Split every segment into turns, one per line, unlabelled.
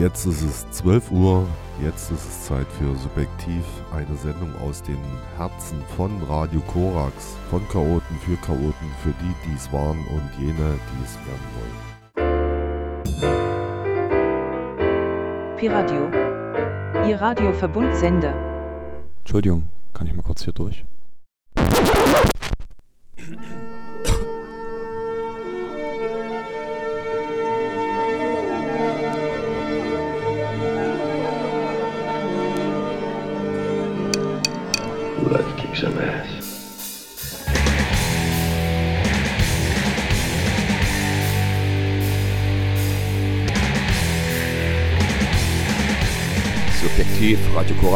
Jetzt ist es 12 Uhr, jetzt ist es Zeit für Subjektiv, eine Sendung aus den Herzen von Radio Korax, von Chaoten für Chaoten, für die, die es waren und jene, die es werden
wollen. Piradio, Ihr Radioverbundsender.
Entschuldigung, kann ich mal kurz hier durch?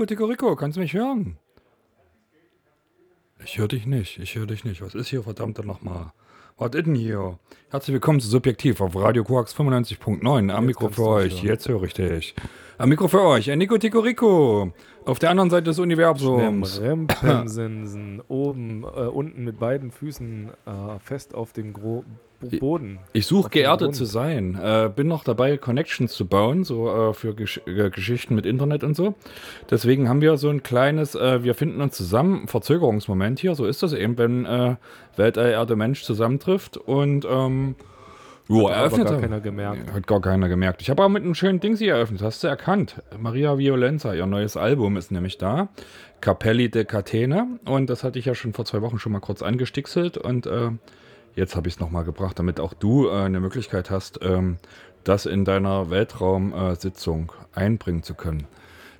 Ein Nico Rico, kannst du mich hören? Ich höre dich nicht, ich höre dich nicht. Was ist hier verdammt nochmal? Was ist denn hier? Herzlich willkommen zu Subjektiv auf Radio Koax 95.9. Am Mikro für euch, jetzt höre ich dich. Am Mikro für euch, Nico Tico Rico. Auf der anderen Seite des Universums.
Rempensensen, oben, äh, unten mit beiden Füßen äh, fest auf dem Gro Boden.
Ich suche geerdet zu sein. Äh, bin noch dabei, Connections zu bauen, so äh, für Gesch äh, Geschichten mit Internet und so. Deswegen haben wir so ein kleines, äh, wir finden uns zusammen, Verzögerungsmoment hier. So ist das eben, wenn äh, Weltall, Erde, Mensch zusammentrifft und ähm, Jo, hat eröffnet.
Hat gar keiner gemerkt.
Hat gar keiner gemerkt. Ich habe aber mit einem schönen Ding sie eröffnet. Hast du erkannt? Maria Violenza, ihr neues Album ist nämlich da. Capelli de Catena. Und das hatte ich ja schon vor zwei Wochen schon mal kurz angestickselt. Und äh, jetzt habe ich es nochmal gebracht, damit auch du äh, eine Möglichkeit hast, ähm, das in deiner Weltraumsitzung äh, einbringen zu können.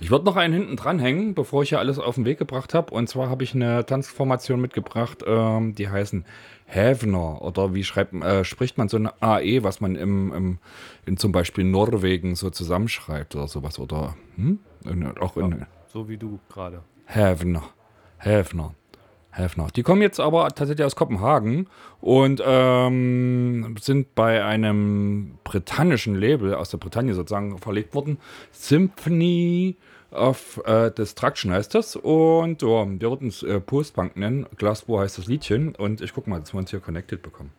Ich würde noch einen hinten dranhängen, bevor ich hier alles auf den Weg gebracht habe. Und zwar habe ich eine Tanzformation mitgebracht, ähm, die heißen Hävner oder wie schreibt, äh, spricht man so eine AE, was man im, im, in zum Beispiel Norwegen so zusammenschreibt oder sowas oder hm? in, auch in, ja,
so wie du gerade.
Hävner, Hävner. Häfner. Die kommen jetzt aber tatsächlich aus Kopenhagen und ähm, sind bei einem britannischen Label aus der Bretagne sozusagen verlegt worden. Symphony of äh, Destruction heißt das. Und oh, wir würden es äh, Postbank nennen. Glasgow heißt das Liedchen. Und ich guck mal, dass wir uns hier connected bekommen.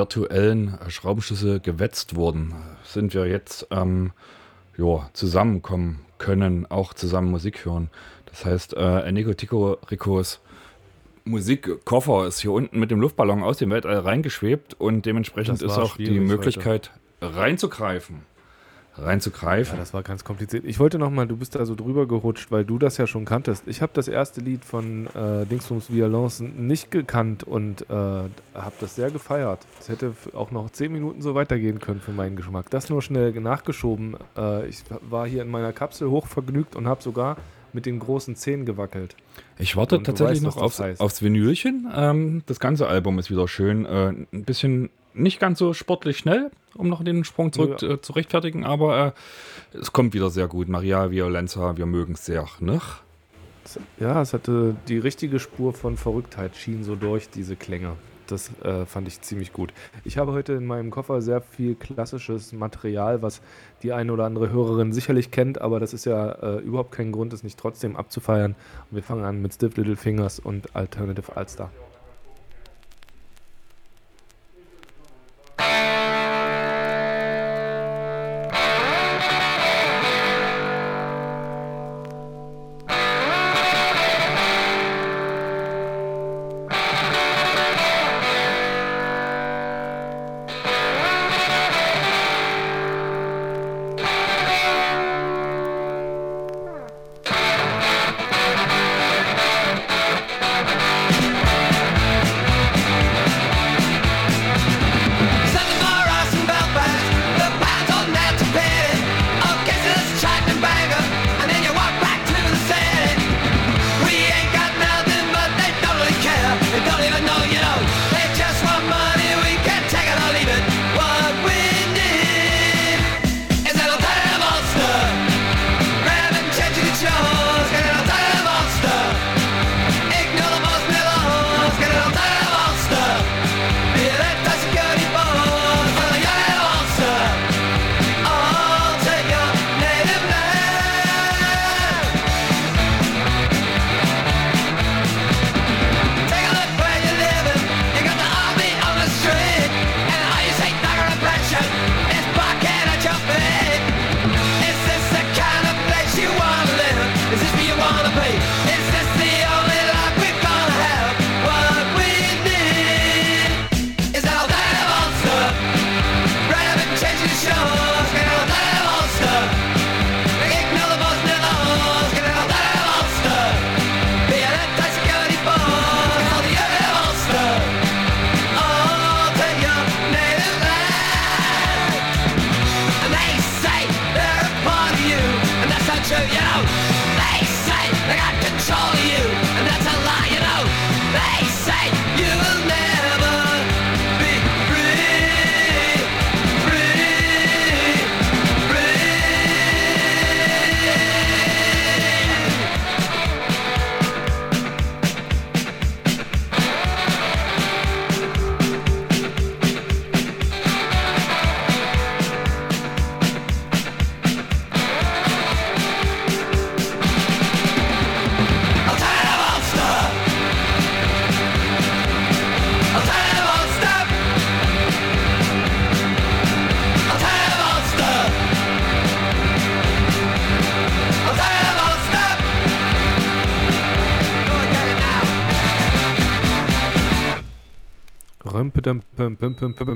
Virtuellen Schraubenschlüssel gewetzt wurden, sind wir jetzt ähm, jo, zusammenkommen können, auch zusammen Musik hören. Das heißt, äh, Enrico Tico Ricos Musikkoffer ist hier unten mit dem Luftballon aus dem Weltall reingeschwebt und dementsprechend ist auch die Möglichkeit heute. reinzugreifen reinzugreifen.
Ja, das war ganz kompliziert. Ich wollte nochmal, du bist da so drüber gerutscht, weil du das ja schon kanntest. Ich habe das erste Lied von äh, Dingsbums Violence nicht gekannt und äh, habe das sehr gefeiert. Es hätte auch noch zehn Minuten so weitergehen können für meinen Geschmack. Das nur schnell nachgeschoben. Äh, ich war hier in meiner Kapsel hochvergnügt und habe sogar
mit den großen Zähnen gewackelt.
Ich warte
Und
tatsächlich
weißt,
noch aufs,
das heißt.
aufs Vinylchen. Ähm, das ganze Album ist wieder schön. Äh, ein bisschen nicht ganz so sportlich schnell, um noch den Sprung zurück
Ja.
äh, zu rechtfertigen, aber äh, es kommt wieder sehr gut. Maria Violenza, wir mögen es sehr. Ne?
Ja, es hatte die richtige Spur von Verrücktheit, schien so durch diese Klänge. Das äh, fand ich ziemlich gut. Ich habe heute in meinem Koffer sehr viel klassisches Material, was die eine oder andere Hörerin sicherlich kennt, aber das ist ja äh, überhaupt kein Grund, es nicht trotzdem abzufeiern. Und wir fangen an mit Stiff Little Fingers und Alternative Alstar.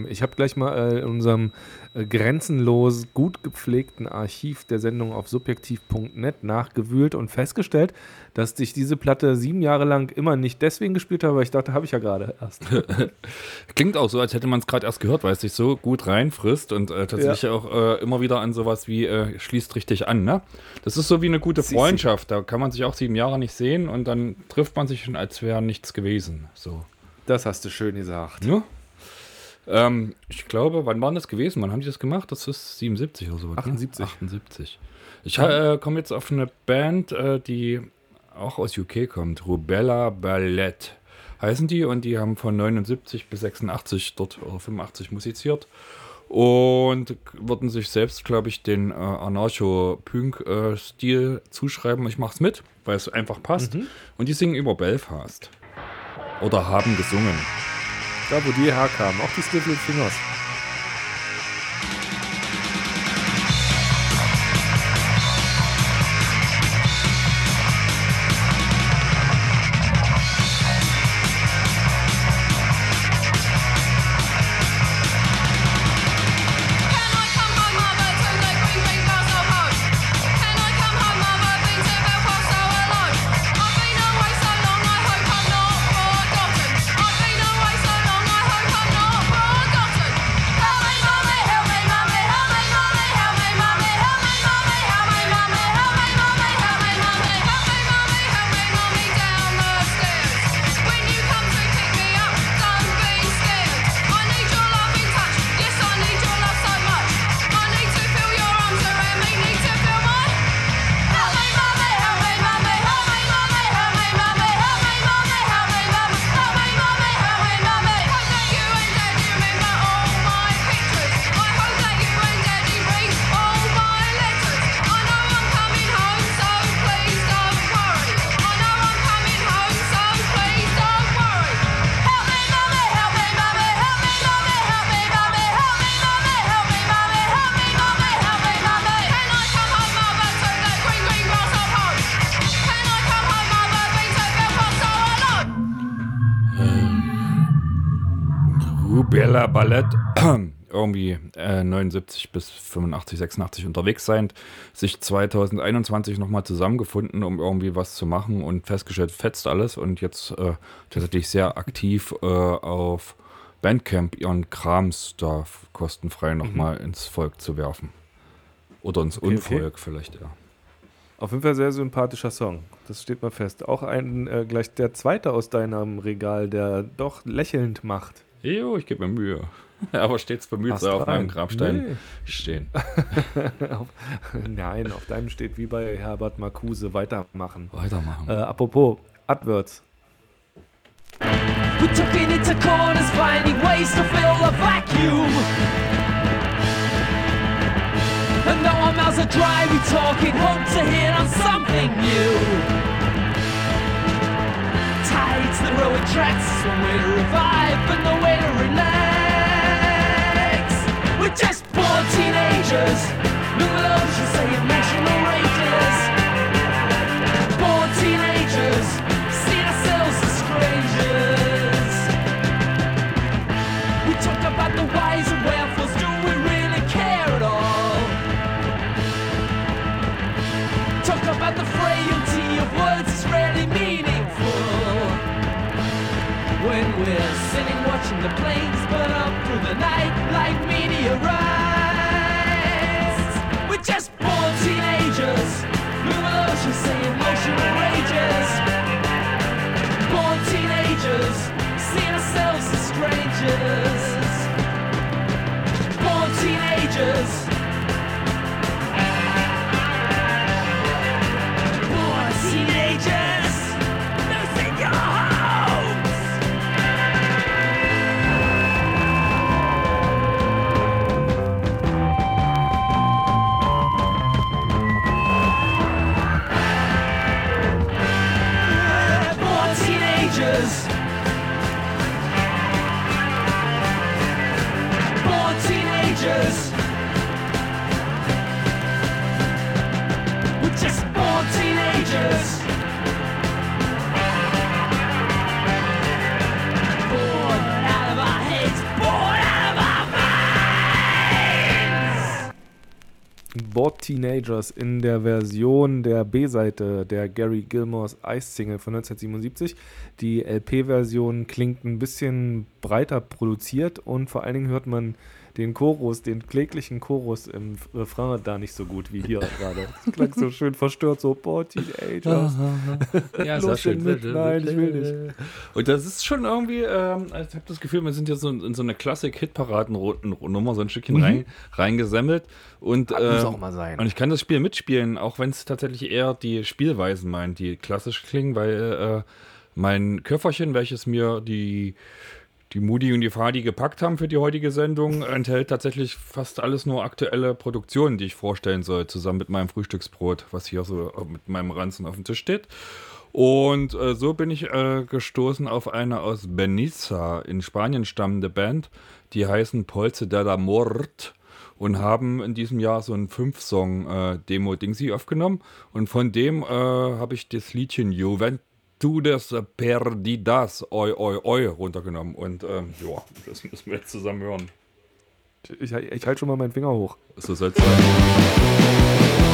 Ich habe gleich mal äh, in unserem äh, grenzenlos gut gepflegten Archiv der Sendung auf subjektiv.net nachgewühlt und festgestellt, dass ich diese Platte sieben Jahre lang immer nicht deswegen gespielt habe, weil ich dachte, habe ich ja gerade erst.
Klingt auch so, als hätte man es gerade erst gehört, weil es sich so gut reinfrisst und äh, tatsächlich auch äh, immer wieder an sowas wie äh, schließt richtig an. Ne? Das ist so wie eine gute. Freundschaft. Da kann man sich auch sieben Jahre nicht sehen und dann trifft man sich schon, als wäre nichts gewesen. So.
Das hast du schön gesagt.
Ja. Ähm, ich glaube, wann war denn das gewesen? Wann haben die das gemacht? Das ist 77 oder so.
78.
78. Ich äh, komme jetzt auf eine Band, äh, die auch aus UK kommt. Rubella Ballett heißen die und die haben von 79 bis 86 dort oder 85 musiziert und würden sich selbst, glaube ich, den äh, Anarcho-Punk-Stil zuschreiben. Ich mache es mit, weil es einfach passt. Und die singen über Belfast. Oder haben gesungen.
Da, wo die herkamen, auch die Stifle Fingers.
Bella Ballett irgendwie äh, 79 bis 85, 86 unterwegs sein, sich 2021 nochmal zusammengefunden, um irgendwie was zu machen und festgestellt, fetzt alles und jetzt äh, tatsächlich sehr aktiv äh, auf Bandcamp ihren Krams da kostenfrei nochmal ins Volk zu werfen. Oder ins
Mhm. Okay, okay.
Unvolk vielleicht, ja.
Auf jeden Fall sehr sympathischer Song. Das steht mal fest. Auch ein äh, gleich der zweite aus deinem Regal, der doch lächelnd macht.
Jo, ich gebe mir Mühe. Aber stets bemüht sei auf meinem Grabstein
Nee.
stehen.
nein, auf deinem steht wie bei Herbert Marcuse weitermachen.
Weitermachen.
Äh, apropos, Adverts.
We're tucking into corners, finding ways to fill the vacuum. And though our mouths are dry, we talking, hope to hit on something new. That row at tracks, one way to revive, but no way to relax. We're just born teenagers, little oceans say emotional rages. The planes burn up through the night like meteorites. We're just born teenagers. Human oceans emotional rages. Born teenagers, seeing ourselves as strangers. Born teenagers. Teenagers
in der Version der B-Seite der Gary Gilmores Ice-Single von 1977. Die LP-Version klingt ein bisschen breiter produziert und vor allen Dingen hört man den Chorus, den kläglichen Chorus im Refrain da nicht so gut wie hier gerade. Es klang so schön verstört, so Bored Teenagers.
Ja,
Los denn mit? Nein, ich will nicht.
Und das ist schon irgendwie, ähm, also ich habe das Gefühl, wir sind jetzt so in, in so eine Klassik-Hitparaden-Nummer so ein Stückchen rein, reingesammelt. Und,
muss
ähm,
auch mal sein.
Und ich kann das Spiel mitspielen, auch wenn es tatsächlich eher die Spielweisen meint, die klassisch klingen, weil äh, mein Köfferchen, welches mir die, die Moody und die Fadi gepackt haben für die heutige Sendung, enthält tatsächlich fast alles nur aktuelle Produktionen, die ich vorstellen soll, zusammen mit meinem Frühstücksbrot, was hier so mit meinem Ranzen auf dem Tisch steht. Und äh, so bin ich äh, gestoßen auf eine aus Benissa in Spanien stammende Band, die heißen Polze de la Mort und haben in diesem Jahr so ein Fünf-Song-Demo-Dingsy aufgenommen. Und von dem äh, habe ich das Liedchen Juventudes Perdidas Oi Oi Oi runtergenommen. Und ähm, ja, das müssen wir jetzt zusammen hören.
Ich, ich halte schon mal meinen Finger hoch.
So soll es sein.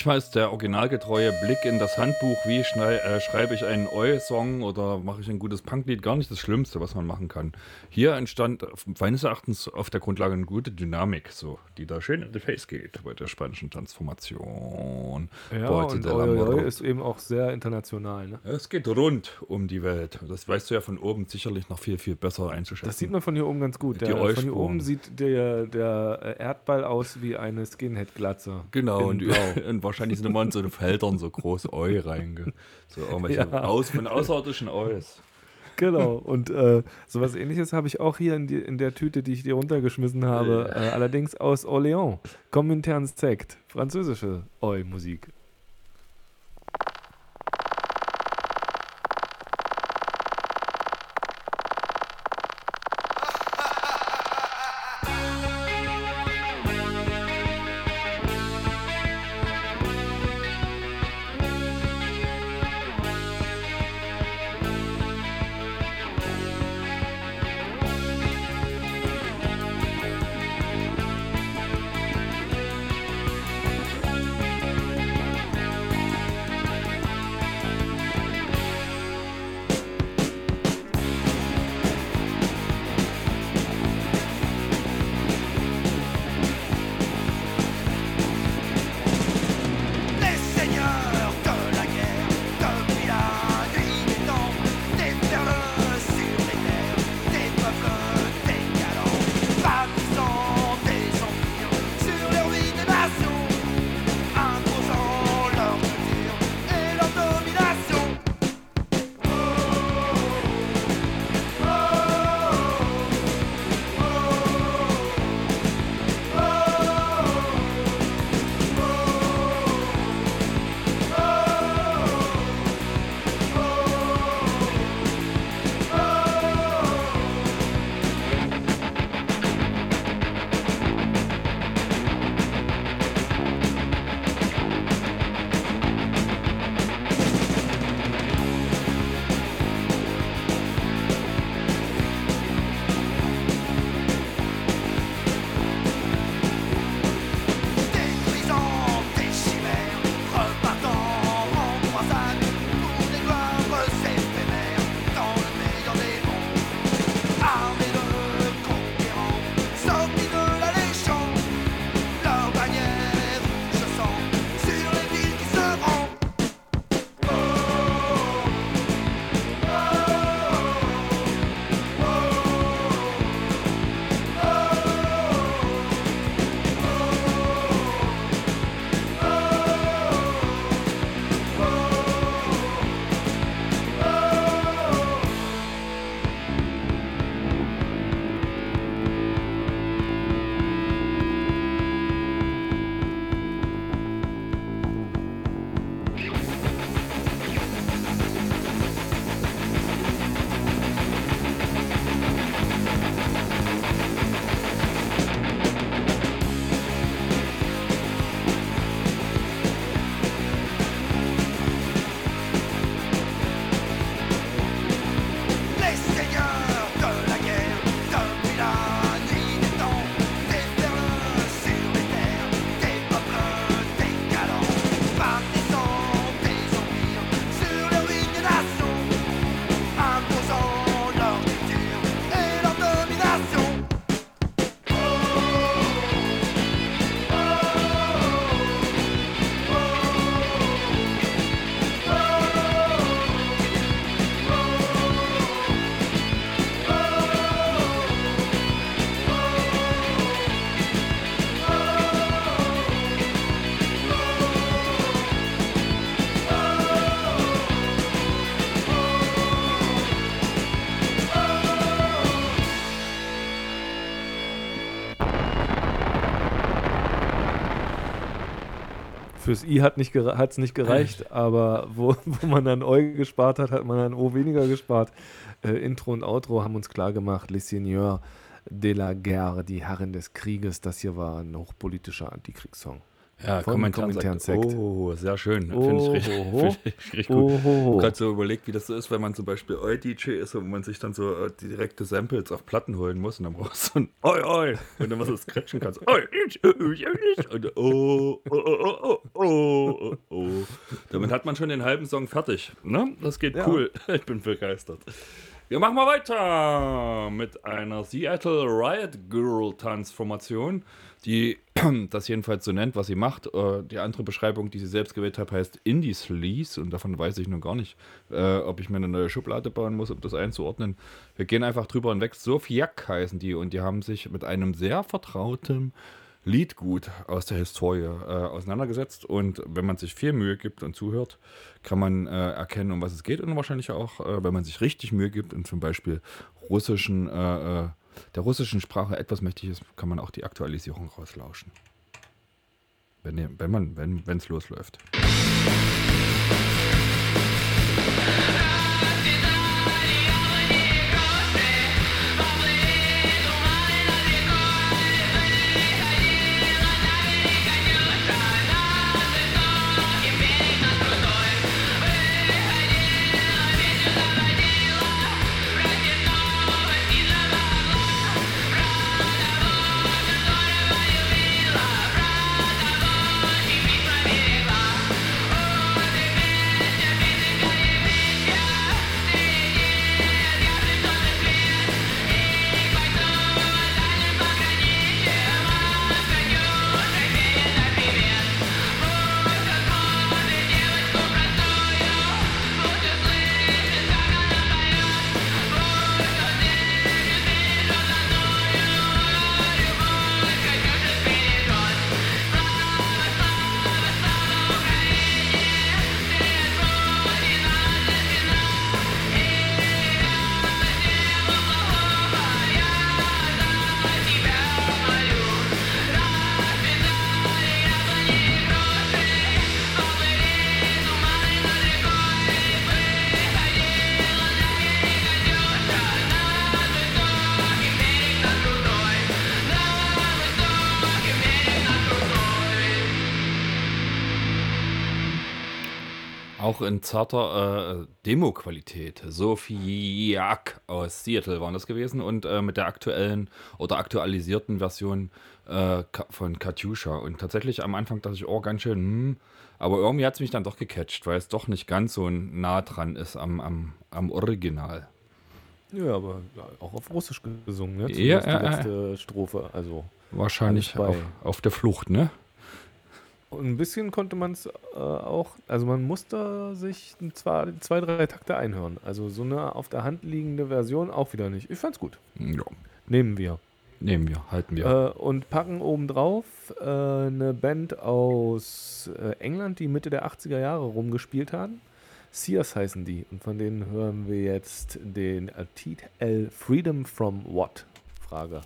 Manchmal ist der originalgetreue Blick in das Handbuch, wie schnell, äh, schreibe ich einen Oi-Song oder mache ich ein gutes Punklied, gar nicht das Schlimmste, was man machen kann. Hier entstand meines Erachtens auf der Grundlage eine gute Dynamik, so, die da schön in die Face geht bei der spanischen Transformation.
Ja,
Boite
und. Oi ist eben auch sehr international. Ne?
Es geht rund um die Welt. Das weißt du ja von oben sicherlich noch viel, viel besser einzuschätzen.
Das sieht man von hier oben ganz gut.
Die
Der, von hier oben sieht der, der Erdball aus wie eine Skinhead-Glatze.
Genau,
In
und, und wahrscheinlich sind immer in so Feldern so groß Eu reinge. So irgendwelche
Ja.
aus, von außerirdischen Eus.
Genau, und äh, sowas ähnliches habe ich auch hier in, die, in der Tüte, die ich dir runtergeschmissen habe. Äh, allerdings aus Orléans. Comintern Sect. Französische Oi-Musik. Fürs I hat es nicht, gere- nicht gereicht, aber wo, wo man dann Eu gespart hat, hat man dann O weniger gespart. Äh, Intro und Outro haben uns klar gemacht, Les Seigneurs de la Guerre, die Herren des Krieges. Das hier war ein hochpolitischer Antikriegssong.
Ja, Kommentarensekt. Oh, sehr schön.
Oh,
Finde ich richtig,
ho.
find ich richtig gut.
Oh, ho, ho.
gerade so überlegt, wie das so ist, wenn man zum Beispiel Oi-DJ ist und man sich dann so äh, direkte Samples auf Platten holen muss und dann brauchst du so ein Oi, Oi und dann was du scratchen kannst. Oi, ich, ich, ich, und oh, oh, oh, oh, oh, oh, oh. Damit hat man schon den halben Song fertig. Ne? Das geht
Ja.
cool. Ich bin begeistert. Wir machen mal weiter mit einer Seattle Riot Girl Transformation, die das jedenfalls so nennt, was sie macht. Äh, Die andere Beschreibung, die sie selbst gewählt hat, heißt Indie Sleaze und davon weiß ich nun gar nicht, äh, ob ich mir eine neue Schublade bauen muss, um das einzuordnen. Wir gehen einfach drüber hinweg. Sophiak heißen die und die haben sich mit einem sehr vertrauten Liedgut aus der Historie äh, auseinandergesetzt und wenn man sich viel Mühe gibt und zuhört, kann man äh, erkennen, um was es geht und wahrscheinlich auch, äh, wenn man sich richtig Mühe gibt und zum Beispiel russischen, äh, äh, der russischen Sprache etwas mächtig ist, kann man auch die Aktualisierung rauslauschen. Wenn, wenn man, wenn es losläuft. Auch in zarter äh, Demo-Qualität. Sophiak aus Seattle waren das gewesen und äh, mit der aktuellen oder aktualisierten Version äh, von Katyusha. Und tatsächlich am Anfang dachte ich, oh, ganz schön, hm. aber irgendwie hat es mich dann doch gecatcht, weil es doch nicht ganz so nah dran ist am, am, am Original.
Ja, aber auch auf Russisch gesungen, ne?
Ja,
Zumindest
ja,
die letzte Strophe. Also
Wahrscheinlich auf, auf der Flucht, ne?
Ein bisschen konnte man es äh, auch, also man musste sich zwar zwei, drei Takte einhören. Also so eine auf der Hand liegende Version auch wieder nicht. Ich fand's gut.
Ja,
Nehmen wir.
nehmen wir, halten wir.
Äh, und packen obendrauf äh, eine Band aus äh, England, die Mitte der 80er Jahre rumgespielt haben. Sears heißen die. Und von denen hören wir jetzt den Titel Freedom from What? Frage.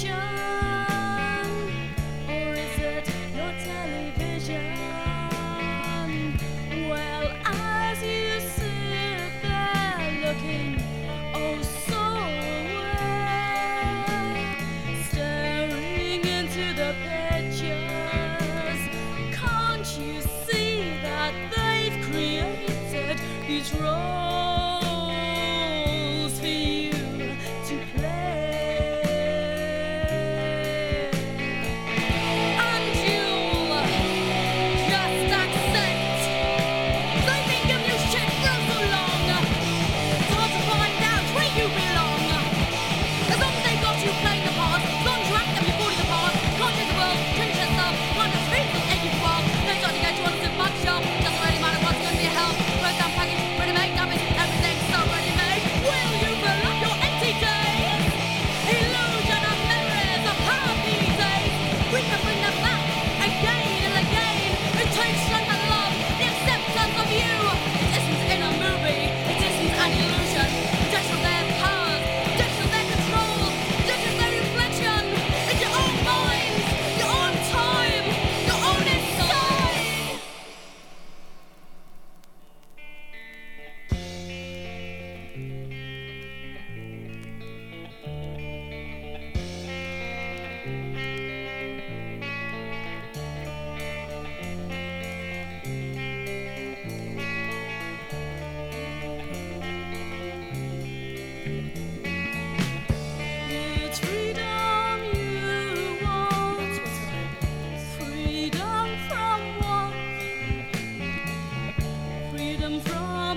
show.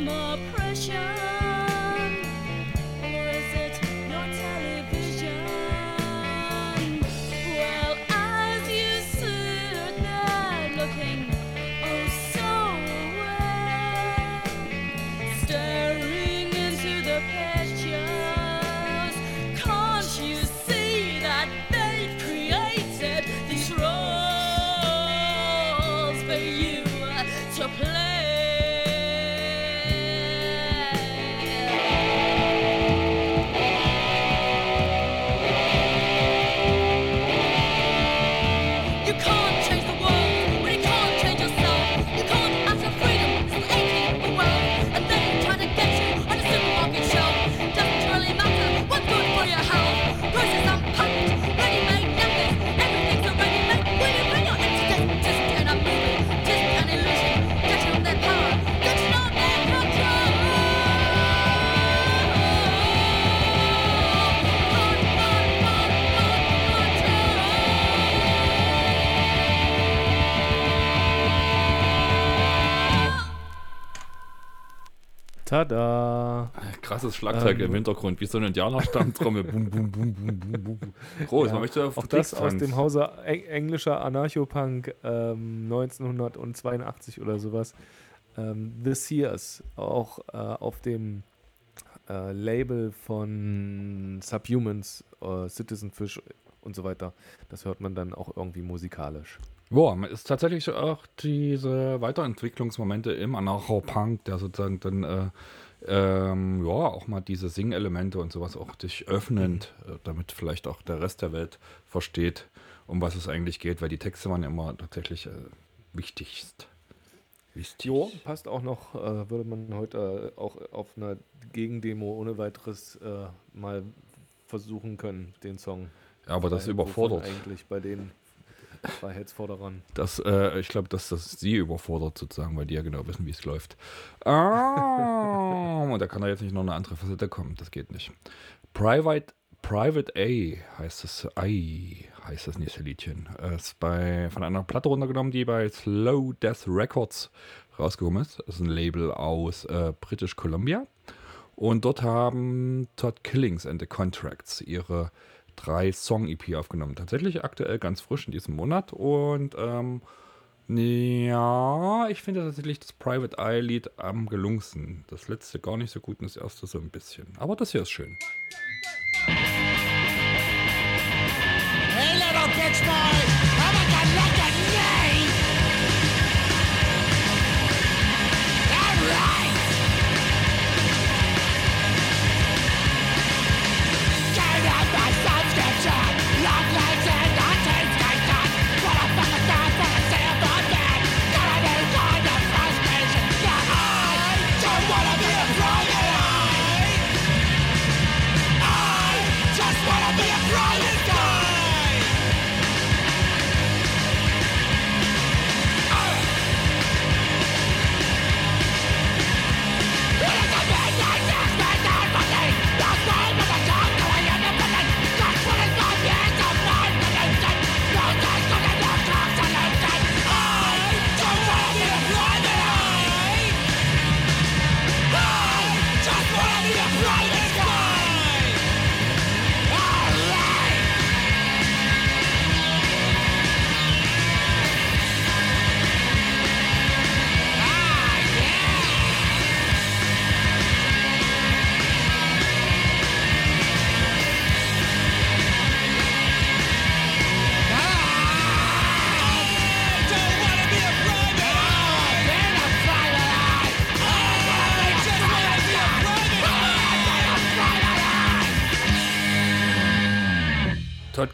more
pressure.
Krasses Schlagzeug
Ähm.
im Hintergrund, wie so eine Indianerstammtrommel. bum, bum, bum, bum, bum, bum. Groß, man möchte auf
Auch das aus dem Hause eng englischer Anarchopunk ähm, 1982 oder sowas. Ähm, The Sears, auch äh, auf dem äh, Label von Subhumans, äh, Citizen Fish und so weiter. Das hört man dann auch irgendwie musikalisch.
Boah, man ist tatsächlich auch diese Weiterentwicklungsmomente im Anarcho-Punk, der sozusagen dann äh, ähm, ja auch mal diese Sing-Elemente und sowas auch dich öffnend, äh, damit vielleicht auch der Rest der Welt versteht, um was es eigentlich geht, weil die Texte waren immer tatsächlich äh, wichtigst. Wichtig.
Jo, passt auch noch, äh, würde man heute äh, auch auf einer Gegendemo ohne weiteres äh, mal versuchen können, den Song.
Ja, aber das überfordert.
Eigentlich bei den Freiheitsforderern.
Das, äh, ich glaube, dass das sie überfordert sozusagen, weil die ja genau wissen, wie es läuft. Ah, und da kann da jetzt nicht noch eine andere Facette kommen. Das geht nicht. Private, Private A heißt das. I heißt das nächste Liedchen. Äh, Ist bei, von einer Platte runtergenommen, die bei Slow Death Records rausgekommen ist. Das ist ein Label aus äh, British Columbia. Und dort haben Todd Killings and the Contracts ihre drei Song-EP aufgenommen. Tatsächlich aktuell ganz frisch in diesem Monat. Und ähm, ja, ich finde tatsächlich das Private Eye-Lied am gelungensten. Das letzte gar nicht so gut und das erste so ein bisschen. Aber das hier ist schön.
Hey, little bitch boy,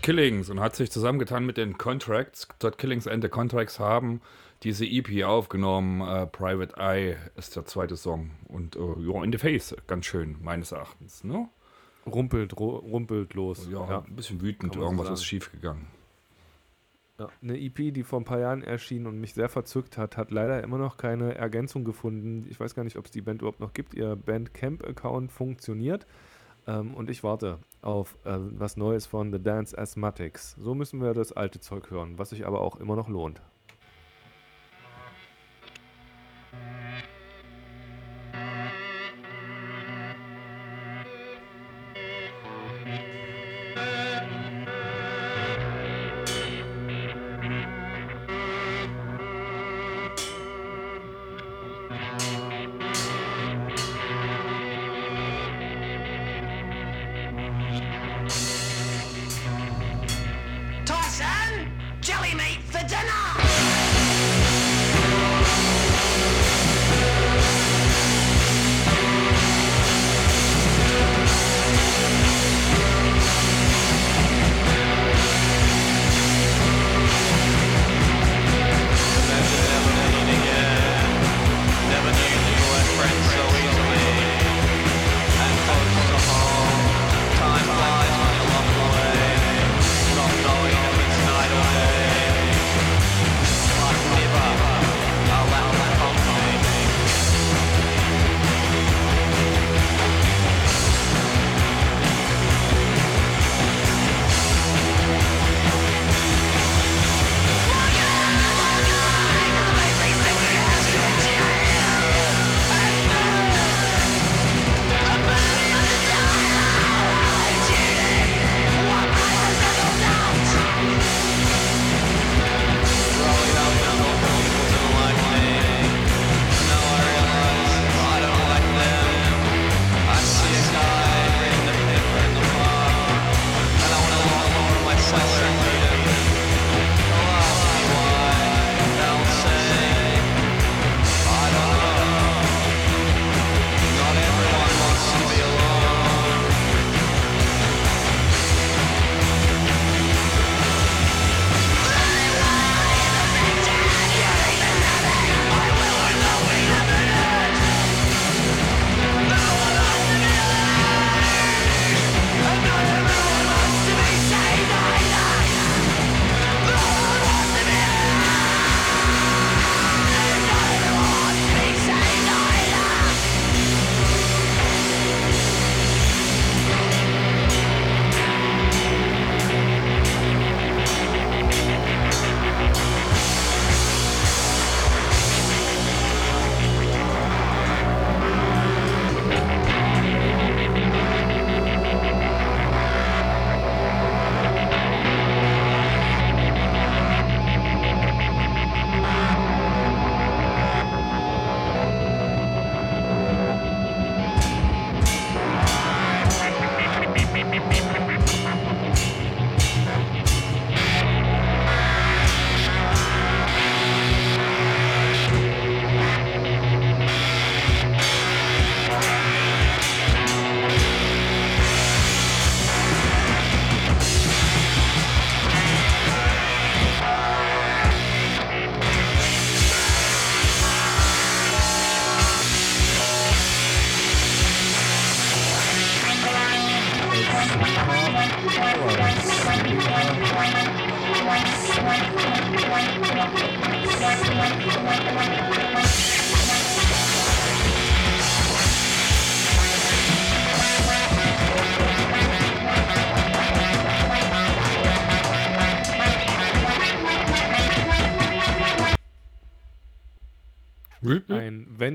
Killings und hat sich zusammengetan mit den Contracts. Todd Killings and the Contracts haben diese EP aufgenommen. Äh, Private Eye ist der zweite Song. Und äh, ja, in the Face, ganz schön, meines Erachtens. Ne?
Rumpelt, rumpelt los.
Ja, ein bisschen wütend, irgendwas
sagen.
ist schiefgegangen.
Ja, eine EP, die vor ein paar Jahren erschien und mich sehr verzückt hat, hat leider immer noch keine Ergänzung gefunden. Ich weiß gar nicht, ob es die Band überhaupt noch gibt. Ihr Bandcamp-Account funktioniert ähm, und ich warte auf äh, was Neues von The Dance Asthmatics. So müssen wir das alte Zeug hören, was sich aber auch immer noch lohnt.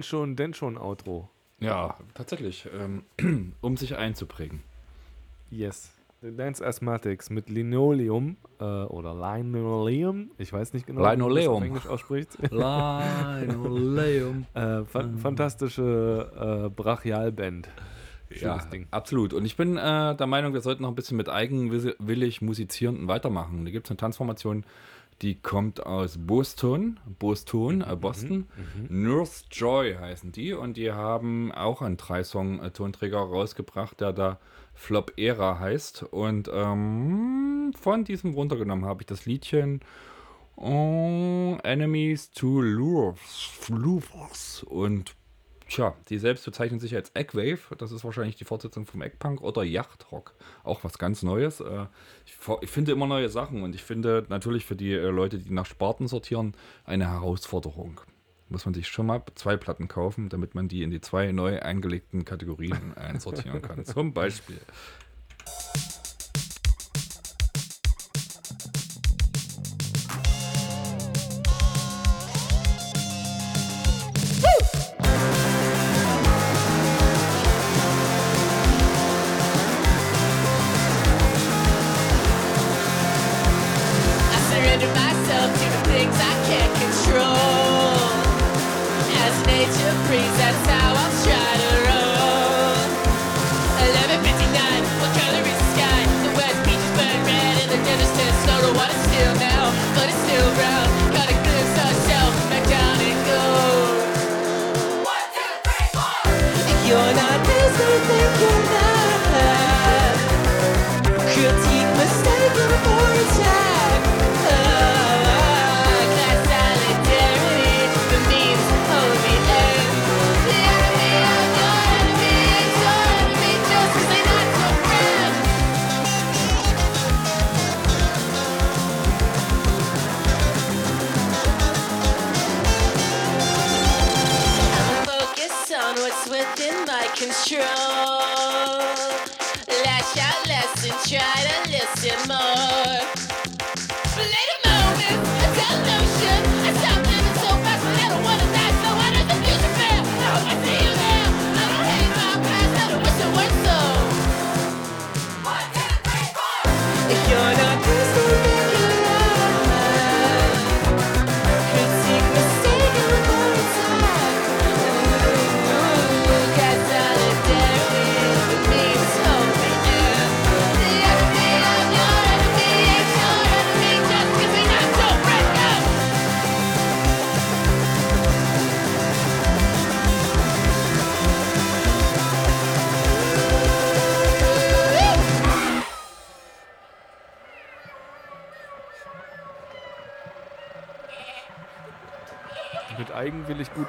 Schon, denn schon Outro.
Ja, tatsächlich, ähm, um sich einzuprägen.
Yes. The Dance Asthmatics mit Linoleum äh, oder Linoleum. Ich weiß nicht genau, wie man das
Linoleum.
auf Englisch ausspricht.
Linoleum.
äh, fa fantastische äh, Brachialband.
Ja,
Ding.
absolut. Und ich bin äh, der Meinung, wir sollten noch ein bisschen mit eigenwillig Musizierenden weitermachen. Da gibt es eine Tanzformation, die kommt aus Boston, Boston, äh, Boston. Nurse Joy heißen die und die haben auch einen Drei-Song-Tonträger rausgebracht, der da Flop Era heißt. Und ähm, von diesem runtergenommen habe ich das Liedchen oh, Enemies to Lures. Lures. Und Tja, die selbst bezeichnen sich als Egg-Wave. Das ist wahrscheinlich die Fortsetzung vom Eggpunk oder Yachtrock. Auch was ganz Neues. Äh, Ich, finde immer neue Sachen und ich finde natürlich für die äh, Leute, die nach Sparten sortieren, eine Herausforderung. Muss man sich schon mal zwei Platten kaufen, damit man die in die zwei neu eingelegten Kategorien einsortieren kann. Zum Beispiel.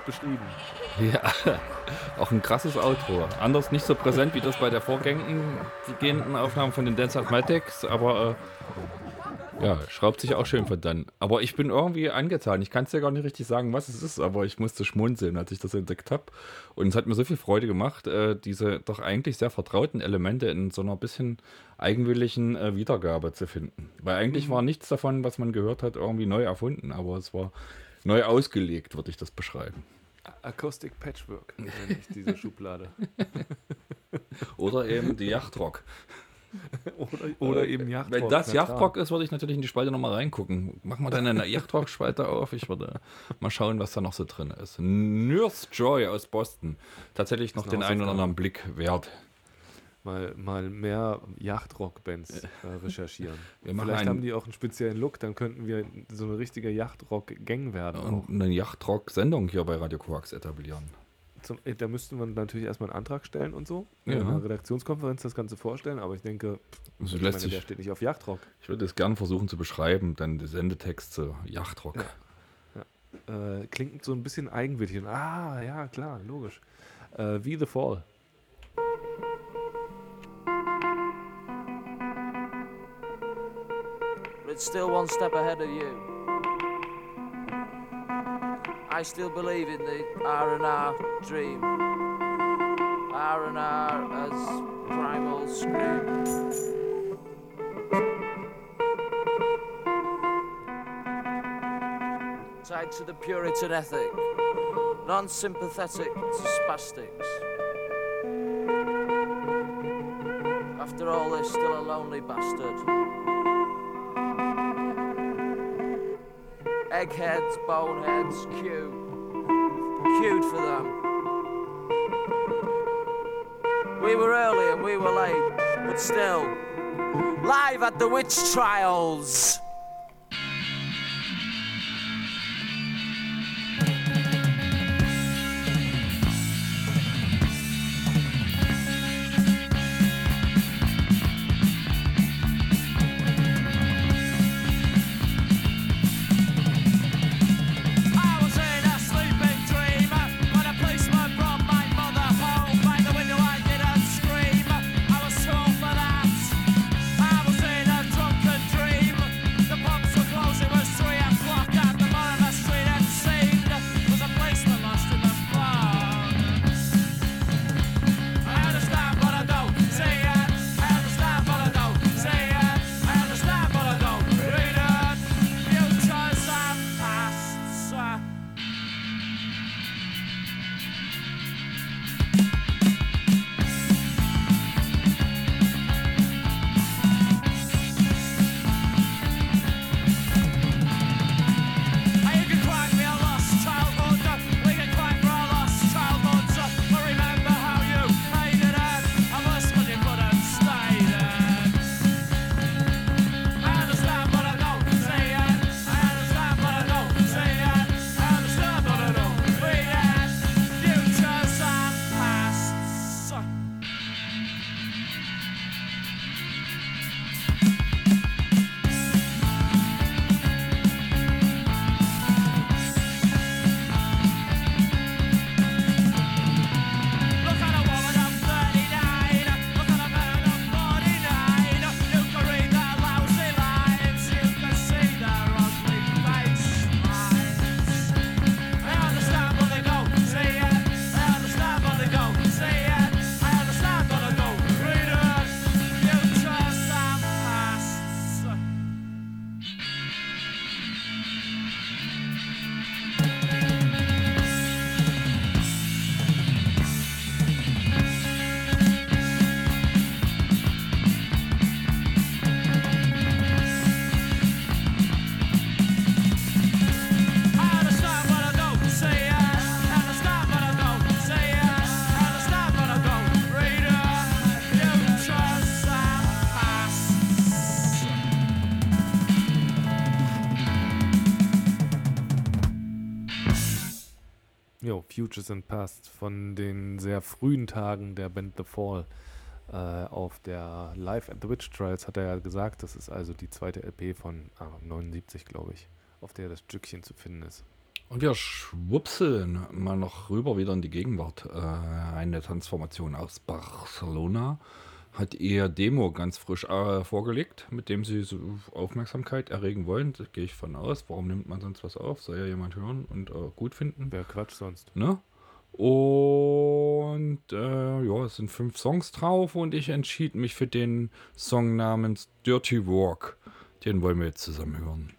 Beschrieben.
Ja, auch ein krasses Outro. Anders nicht so präsent wie das bei der vorgehenden Aufnahme von den Dance Mathematics, aber äh, ja, schraubt sich auch schön von dann. Aber ich bin irgendwie angetan. Ich kann es dir gar nicht richtig sagen, was es ist, aber ich musste schmunzeln, als ich das entdeckt habe. Und es hat mir so viel Freude gemacht, äh, diese doch eigentlich sehr vertrauten Elemente in so einer bisschen eigenwilligen äh, Wiedergabe zu finden. Weil eigentlich war nichts davon, was man gehört hat, irgendwie neu erfunden, aber es war neu ausgelegt, würde ich das beschreiben.
Acoustic Patchwork nenne ich diese Schublade.
Oder eben die Yachtrock.
Oder, oder eben Yachtrock.
Wenn das. Yachtrock ist, würde ich natürlich in die Spalte nochmal reingucken. Mach mal deine Yachtrock-Spalte auf. Ich würde mal schauen, was da noch so drin ist. Nurse Joy aus Boston. Tatsächlich noch den einen oder anderen Blick wert.
Mal, mal mehr Yachtrock-Bands äh, recherchieren. Vielleicht haben die auch einen speziellen Look, dann könnten wir so eine richtige Yachtrock-Gang werden. auch.
Und eine Yachtrock-Sendung hier bei Radio Koax etablieren.
Zum, äh, da müssten wir natürlich erstmal einen Antrag stellen und so.
Ja.
In einer Redaktionskonferenz das Ganze vorstellen, aber ich denke,
Also
ich meine,
sich-
der steht nicht auf Yachtrock.
Ich würde es gerne versuchen zu beschreiben, dann die Sendetexte, Yachtrock.
Äh, klingt so ein bisschen eigenwillig. Ah, ja, klar, logisch. Äh, wie The Fall.
It's still one step ahead of you. I still believe in the R and R dream. R and R as primal scream. Tied to the Puritan ethic, non-sympathetic to spastics. After all, they're still a lonely bastard. Eggheads, boneheads, Q. Queued for them. We were early and we were late, but still. Live at the witch trials. Futures and
Past von den sehr frühen Tagen der Band The Fall äh, auf der Live at the Witch Trials hat er ja gesagt, das ist also die zweite LP von ah, 79, glaube ich, auf der das Stückchen zu finden ist.
Und wir schwupseln mal noch rüber wieder in die Gegenwart. Äh, eine Transformation aus Barcelona hat ihr Demo ganz frisch äh, vorgelegt, mit dem sie so Aufmerksamkeit erregen wollen. Da gehe ich von aus. Warum nimmt man sonst was auf? Soll ja jemand hören und äh, gut finden.
Wer Quatsch sonst?
Ne? Und äh, ja, es sind fünf Songs drauf und ich entschied mich für den Song namens Dirty Walk. Den wollen wir jetzt zusammen hören.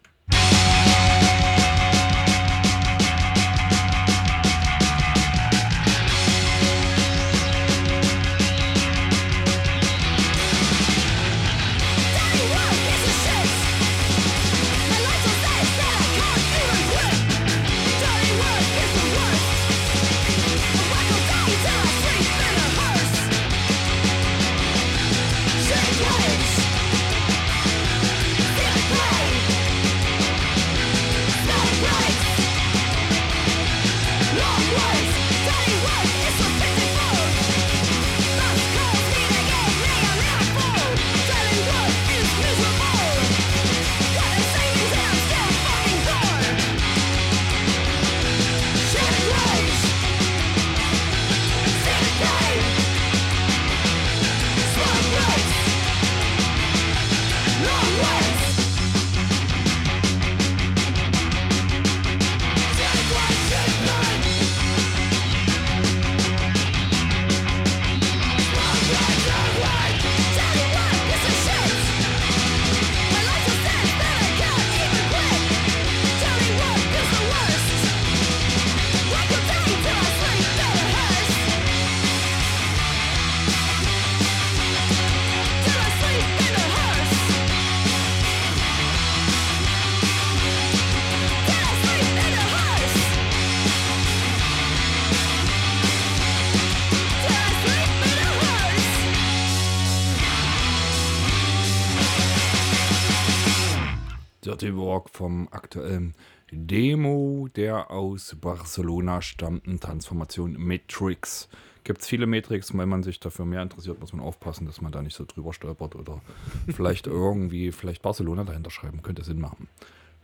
Dirty
Walk vom aktuellen Demo der aus Barcelona stammenden Transformation Matrix. Gibt es viele Matrix, wenn man sich dafür mehr interessiert, muss man aufpassen, dass man da nicht so drüber stolpert oder vielleicht irgendwie, vielleicht Barcelona dahinter schreiben, könnte Sinn machen.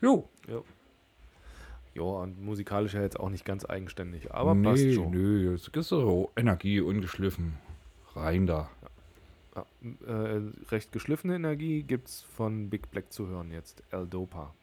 Jo,
Ja, und musikalisch ja jetzt auch nicht ganz eigenständig, aber
nee,
passt schon.
nö, es ist so Energie, ungeschliffen, rein da.
Äh, recht geschliffene Energie gibt's von Big Black zu hören jetzt. El Dopa.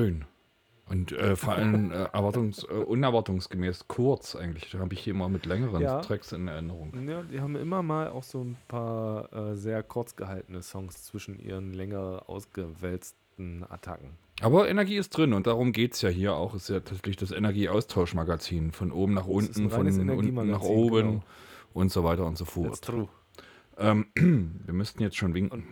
Schön. Und äh, vor allem äh, erwartungs, äh, unerwartungsgemäß kurz eigentlich. Da habe ich hier immer mit längeren
Ja.
Tracks in Erinnerung.
Ja, die haben immer mal auch so ein paar äh, sehr kurz gehaltene Songs zwischen ihren länger ausgewälzten Attacken.
Aber Energie ist drin und darum geht es ja hier auch. Ist ja tatsächlich das Energieaustauschmagazin. Von oben nach unten, von unten nach
Energiemagazin,
oben
genau.
und so weiter und so
That's
fort.
true.
Ähm, wir müssten jetzt schon winken.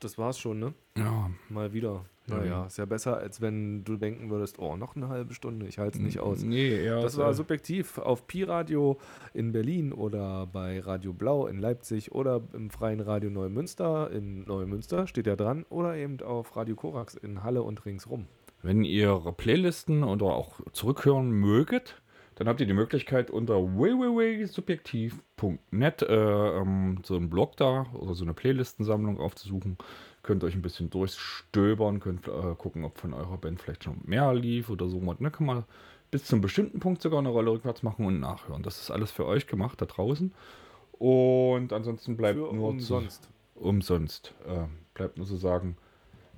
Das war's schon, ne?
Ja,
Mal wieder.
Ja,
Naja,
ja.
ist ja besser, als wenn du denken würdest, oh, noch eine halbe Stunde, ich halte es nicht aus.
Nee, ja.
Das war subjektiv auf Pi-Radio in Berlin oder bei Radio Blau in Leipzig oder im freien Radio Neumünster. In Neumünster steht ja dran. Oder eben auf Radio Korax in Halle und ringsrum.
Wenn ihr Playlisten oder auch zurückhören möget, dann habt ihr die Möglichkeit unter www.subjektiv.net äh, ähm, so einen Blog da oder so eine Playlistensammlung aufzusuchen. Könnt euch ein bisschen durchstöbern, könnt äh, gucken, ob von eurer Band vielleicht schon mehr lief oder so. Ne? Kann man bis zum bestimmten Punkt sogar eine Rolle rückwärts machen und nachhören. Das ist alles für euch gemacht da draußen. Und ansonsten bleibt
Für
nur
umsonst.
Zu, umsonst. Äh, bleibt nur zu sagen,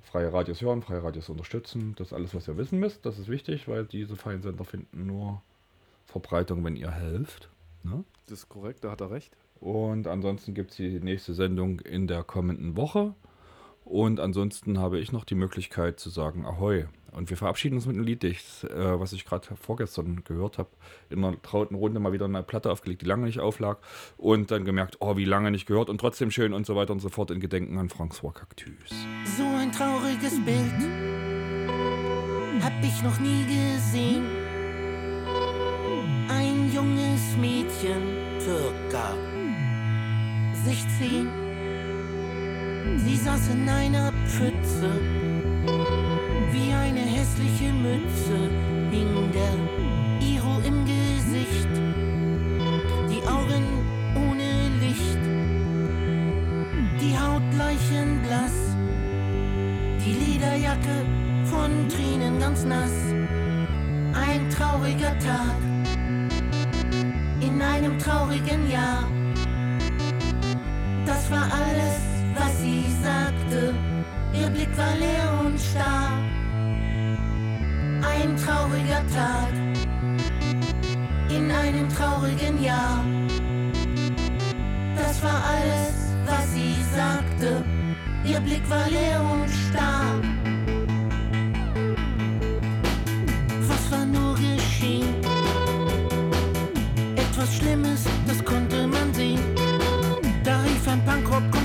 freie Radios hören, freie Radios unterstützen. Das ist alles, was ihr wissen müsst. Das ist wichtig, weil diese freien Sender finden nur Verbreitung, wenn ihr helft. Ne?
Das ist korrekt, da hat er recht.
Und ansonsten gibt es die nächste Sendung in der kommenden Woche. Und ansonsten habe ich noch die Möglichkeit zu sagen Ahoi. Und wir verabschieden uns mit einem Lied, äh, was ich gerade vorgestern gehört habe. In einer trauten Runde mal wieder eine Platte aufgelegt, die lange nicht auflag. Und dann gemerkt, oh, wie lange nicht gehört und trotzdem schön und so weiter und so fort in Gedenken an François Cactus.
So ein trauriges Bild hab ich noch nie gesehen. Ein junges Mädchen, circa 16. Sie saß in einer Pfütze, wie eine hässliche Mütze hing der Iro im Gesicht. Die Augen ohne Licht, die Haut leichenblass. Die Lederjacke von Tränen ganz nass. Ein trauriger Tag in einem traurigen Jahr. Das war alles, was sie sagte. Ihr Blick war leer und starr. Ein trauriger Tag in einem traurigen Jahr. Das war alles, was sie sagte. Ihr Blick war leer und starr. Was war nur geschehen? Etwas Schlimmes, das konnte man sehen. Da rief ein Punkrock-Kumpane.